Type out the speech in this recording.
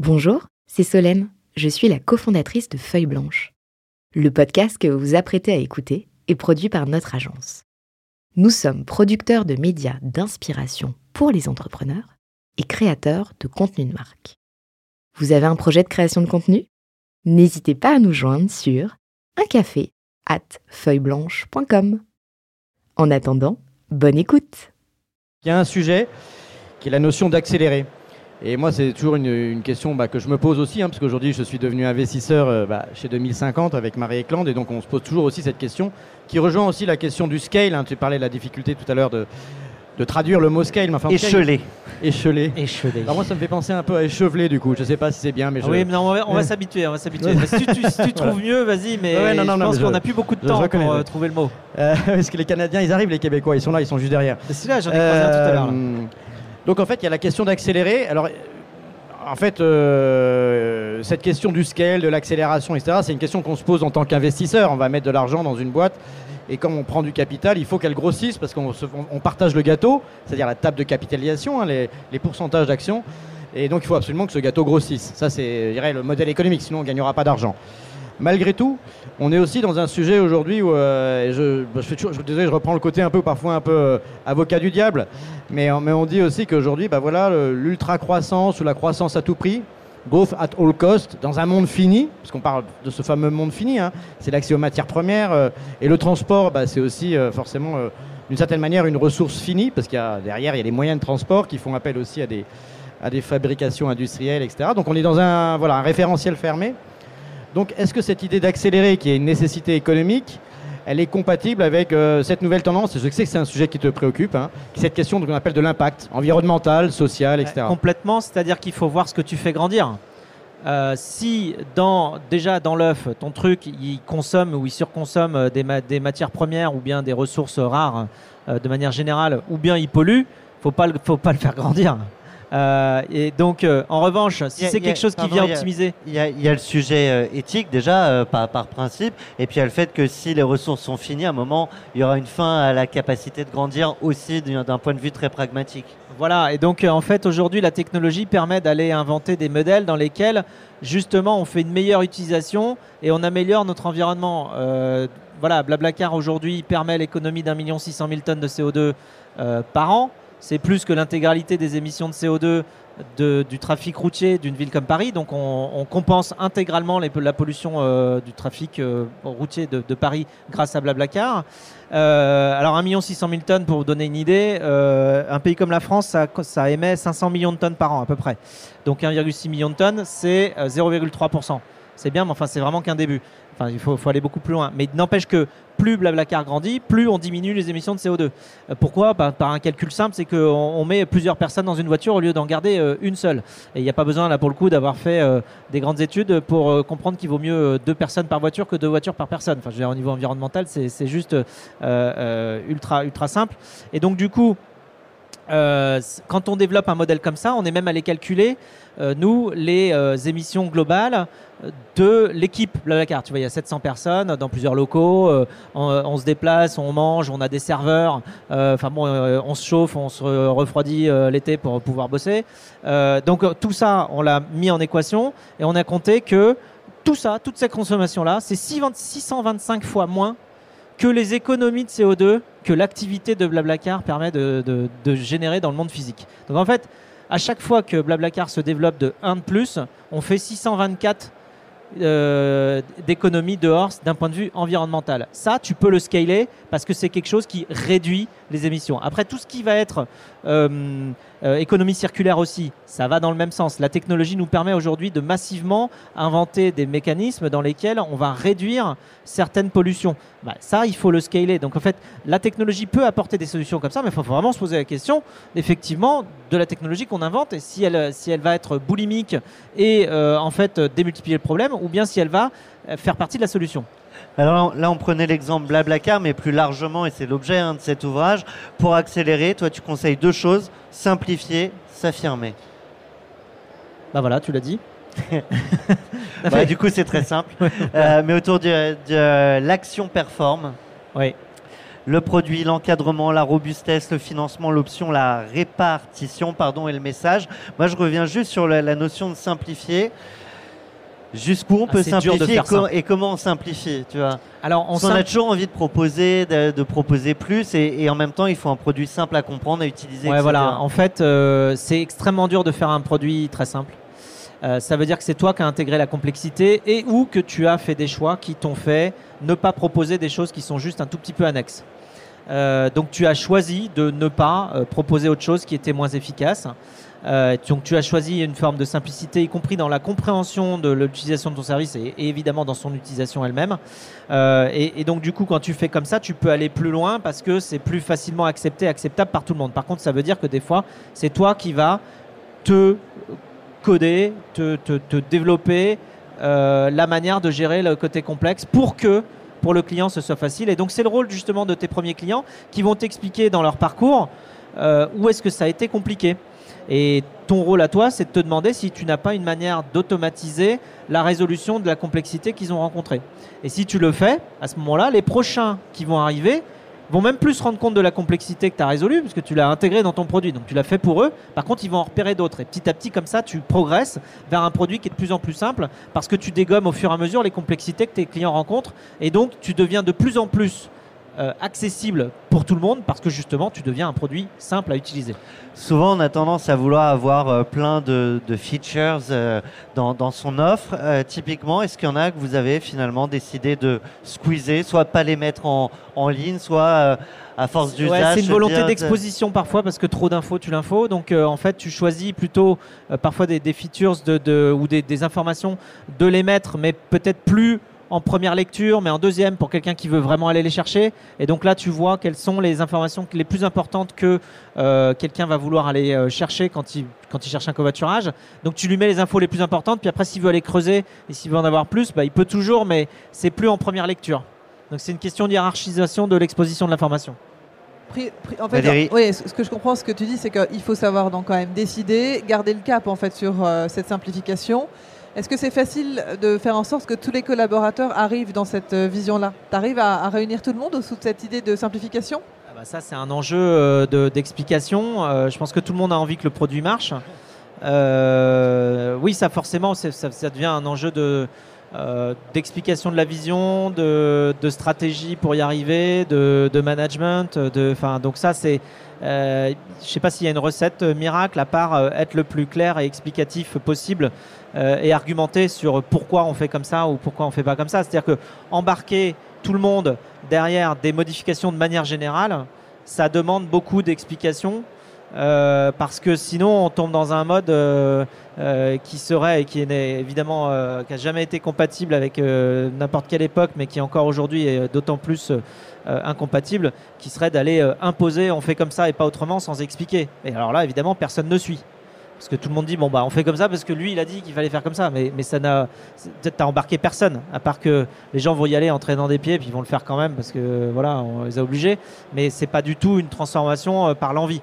Bonjour, c'est Solène. Je suis la cofondatrice de Feuille Blanche. Le podcast que vous apprêtez à écouter est produit par notre agence. Nous sommes producteurs de médias d'inspiration pour les entrepreneurs et créateurs de contenu de marque. Vous avez un projet de création de contenu? N'hésitez pas à nous joindre sur un café at feuilleblanche.com. En attendant, bonne écoute. Il y a un sujet qui est la notion d'accélérer. Et moi, c'est toujours une, une question bah, que je me pose aussi, hein, parce qu'aujourd'hui, je suis devenu investisseur euh, bah, chez 2050 avec Marie Eklund, et donc on se pose toujours aussi cette question, qui rejoint aussi la question du scale. hein. Tu parlais de la difficulté tout à l'heure de, de traduire le mot scale. mais enfin. Alors moi, ça me fait penser un peu à échevelé, du coup. Je sais pas si c'est bien, mais je... Oui, mais non, on va, s'habituer, on va s'habituer. Si tu, si tu trouves mieux, vas-y, mais Ouais, non, non, je non, pense qu'on je- n'a plus beaucoup de temps pour euh, trouver le mot. Euh, parce que les Canadiens, ils arrivent, les Québécois, ils sont là, ils sont juste derrière. Mais Celui-là, j'en ai croisé un tout à l'heure. Donc en fait, il y a la question d'accélérer. Alors, en fait, euh, cette question du scale, de l'accélération, etc., c'est une question qu'on se pose en tant qu'investisseur. On va mettre de l'argent dans une boîte. Et comme on prend du capital, il faut qu'elle grossisse parce qu'on partage le gâteau, c'est-à-dire la table de capitalisation, hein, les, pourcentages d'actions. Et donc il faut absolument que ce gâteau grossisse. Ça, c'est le modèle économique, sinon on ne gagnera pas d'argent. Malgré tout, on est aussi dans un sujet aujourd'hui où euh, je, je, fais toujours, je, je reprends le côté un peu parfois un peu euh, avocat du diable, mais, euh, mais on dit aussi qu'aujourd'hui, bah voilà, l'ultra-croissance ou la croissance à tout prix, growth at all cost, dans un monde fini, parce qu'on parle de ce fameux monde fini, hein, c'est l'accès aux matières premières, euh, et le transport, bah, c'est aussi euh, forcément, d'une certaine manière, une ressource finie, parce qu'il y a derrière, il y a des moyens de transport qui font appel aussi à des, à des fabrications industrielles, etc. Donc on est dans un, voilà, un référentiel fermé. Donc, est-ce que cette idée d'accélérer, qui est une nécessité économique, elle est compatible avec euh, cette nouvelle tendance Je sais que c'est un sujet qui te préoccupe, hein, cette question qu'on appelle de l'impact environnemental, social, etc. Euh, Complètement, c'est-à-dire qu'il faut voir ce que tu fais grandir. Euh, si déjà dans l'œuf, ton truc, il consomme ou il surconsomme des, ma- des matières premières ou bien des ressources rares de manière générale, ou bien il pollue, faut pas le, faut pas le faire grandir. Euh, et donc, euh, en revanche, si c'est a- quelque chose qui vient optimiser, Il y, a, il y a le sujet euh, éthique déjà par, par principe, et puis il y a le fait que si les ressources sont finies, à un moment, il y aura une fin à la capacité de grandir aussi d'un point de vue très pragmatique. Voilà, et donc en fait aujourd'hui la technologie permet d'aller inventer des modèles dans lesquels justement on fait une meilleure utilisation et on améliore notre environnement. Voilà, Blablacar aujourd'hui permet l'économie d'un million six cent mille tonnes de CO2 euh, par an. C'est plus que l'intégralité des émissions de CO2 de- du trafic routier d'une ville comme Paris. Donc on, compense intégralement la pollution euh, du trafic euh, routier de, Paris grâce à Blablacar. Euh, alors 1 600 000 tonnes, pour vous donner une idée, euh, un pays comme la France, ça, ça émet 500 millions de tonnes par an à peu près. Donc 1,6 million de tonnes, c'est euh, 0,3%. C'est bien, mais enfin c'est vraiment qu'un début. Enfin, il faut, aller beaucoup plus loin. Mais n'empêche que plus Blablacar grandit, plus on diminue les émissions de CO2. Euh, pourquoi? Bah, Par un calcul simple, c'est qu'on on met plusieurs personnes dans une voiture au lieu d'en garder euh, une seule. Et il n'y a pas besoin, là, pour le coup, d'avoir fait euh, des grandes études pour comprendre qu'il vaut mieux deux personnes par voiture que deux voitures par personne. Enfin, je veux dire, au niveau environnemental, c'est juste ultra, ultra simple. Et donc, du coup, euh, quand on développe un modèle comme ça, on est même allé calculer, euh, nous, les euh, émissions globales euh, de l'équipe Blablacar. Tu vois, il y a 700 personnes dans plusieurs locaux, euh, on, on se déplace, on mange, on a des serveurs, enfin bon, on se chauffe, on se refroidit l'été pour pouvoir bosser. Donc tout ça, on l'a mis en équation et on a compté que tout ça, toute cette consommation-là, c'est 620 625 fois moins que les économies de CO2 que l'activité de Blablacar permet de, de- de générer dans le monde physique. Donc en fait, à chaque fois que Blablacar se développe de 1 de plus, on fait 624 euh, d'économies dehors d'un point de vue environnemental. Ça, tu peux le scaler parce que c'est quelque chose qui réduit les émissions. Après, tout ce qui va être euh, euh, économie circulaire aussi, ça va dans le même sens. La technologie nous permet aujourd'hui de massivement inventer des mécanismes dans lesquels on va réduire certaines pollutions. Bah, ça, il faut le scaler. Donc en fait, la technologie peut apporter des solutions comme ça, mais il faut vraiment se poser la question, effectivement, de la technologie qu'on invente et si elle, va être boulimique et euh, en fait démultiplier le problème, ou bien si elle va euh, faire partie de la solution. Alors là, on prenait l'exemple Blablacar, mais plus largement, et c'est l'objet hein, de cet ouvrage, pour accélérer, toi tu conseilles deux choses, simplifier, s'affirmer. Bah voilà, tu l'as dit. Bah, du coup, c'est très simple. Euh, mais autour de, de l'action performe, Oui. le produit, l'encadrement, la robustesse, le financement, l'option, la répartition, pardon, et le message. Moi, je reviens juste sur la, notion de simplifier. Jusqu'où on Ah, peut simplifier et, co- comment on simplifie, tu vois? Alors, on a toujours envie de proposer, de, de proposer plus, et, et en même temps, il faut un produit simple à comprendre, à utiliser. Ouais, etc. voilà. En fait, euh, c'est extrêmement dur de faire un produit très simple. Euh, ça veut dire que c'est toi qui as intégré la complexité et ou que tu as fait des choix qui t'ont fait ne pas proposer des choses qui sont juste un tout petit peu annexes. Euh, donc tu as choisi de ne pas proposer autre chose qui était moins efficace. Euh, donc tu as choisi une forme de simplicité, y compris dans la compréhension de l'utilisation de ton service et, évidemment dans son utilisation elle-même. Euh, et, donc du coup, quand tu fais comme ça, tu peux aller plus loin parce que c'est plus facilement accepté, acceptable par tout le monde. Par contre, ça veut dire que des fois, c'est toi qui vas te coder, te, te- développer euh, la manière de gérer le côté complexe pour que pour le client ce soit facile. Et donc c'est le rôle justement de tes premiers clients qui vont t'expliquer dans leur parcours où est-ce que ça a été compliqué. Et ton rôle à toi, c'est de te demander si tu n'as pas une manière d'automatiser la résolution de la complexité qu'ils ont rencontrée. Et si tu le fais, à ce moment-là, les prochains qui vont arriver vont même plus se rendre compte de la complexité que tu as résolue, puisque tu l'as intégrée dans ton produit. Donc tu l'as fait pour eux. Par contre, ils vont en repérer d'autres. Et petit à petit, comme ça, tu progresses vers un produit qui est de plus en plus simple, parce que tu dégommes au fur et à mesure les complexités que tes clients rencontrent. Et donc, tu deviens de plus en plus euh, accessible pour tout le monde, parce que justement, tu deviens un produit simple à utiliser. Souvent, on a tendance à vouloir avoir euh, plein de, de features euh, dans, dans son offre. Typiquement, est-ce qu'il y en a que vous avez finalement décidé de squeezer, soit pas les mettre en, en ligne, soit à force Ouais, d'usage c'est une volonté d'exposition parfois parce que trop d'infos tu l'info. Donc en fait tu choisis plutôt parfois des, des features de, de- ou des, des informations de les mettre, mais peut-être plus en première lecture, mais en deuxième pour quelqu'un qui veut vraiment aller les chercher. Et donc là tu vois quelles sont les informations les plus importantes que euh, quelqu'un va vouloir aller euh, chercher quand il, quand il cherche un covoiturage. Donc tu lui mets les infos les plus importantes, puis après s'il veut aller creuser et s'il veut en avoir plus, bah, il peut toujours, mais c'est plus en première lecture. Donc c'est une question d'hierarchisation de l'exposition de l'information. En fait, Valérie. oui, ce ce que je comprends, ce que tu dis, c'est qu'il faut savoir donc quand même décider, garder le cap en fait sur euh, cette simplification. Est-ce que c'est facile de faire en sorte que tous les collaborateurs arrivent dans cette euh, vision-là? Tu arrives à, réunir tout le monde de cette idée de simplification? Ah bah ça, c'est un enjeu euh, de- d'explication. Euh, je pense que tout le monde a envie que le produit marche. Oui, ça forcément, ça devient un enjeu de euh, d'explication de la vision, de, stratégie pour y arriver, de, management. De, 'fin, donc ça, c'est, euh, je sais pas s'il y a une recette miracle à part euh, être le plus clair et explicatif possible euh, et argumenter sur pourquoi on fait comme ça ou pourquoi on fait pas comme ça. C'est-à-dire que embarquer tout le monde derrière des modifications de manière générale, ça demande beaucoup d'explications. Euh, parce que sinon on tombe dans un mode euh, euh, qui serait et qui est évidemment qui a jamais été compatible avec n'importe quelle époque mais qui encore aujourd'hui est d'autant plus incompatible qui serait d'aller imposer on fait comme ça et pas autrement sans expliquer. Et alors là évidemment personne ne suit. Parce que tout le monde dit bon bah on fait comme ça parce que lui il a dit qu'il fallait faire comme ça. Mais, ça n'a peut-être t'as embarqué personne à part que les gens vont y aller en traînant des pieds puis ils vont le faire quand même parce que voilà on les a obligés. Mais c'est pas du tout une transformation par l'envie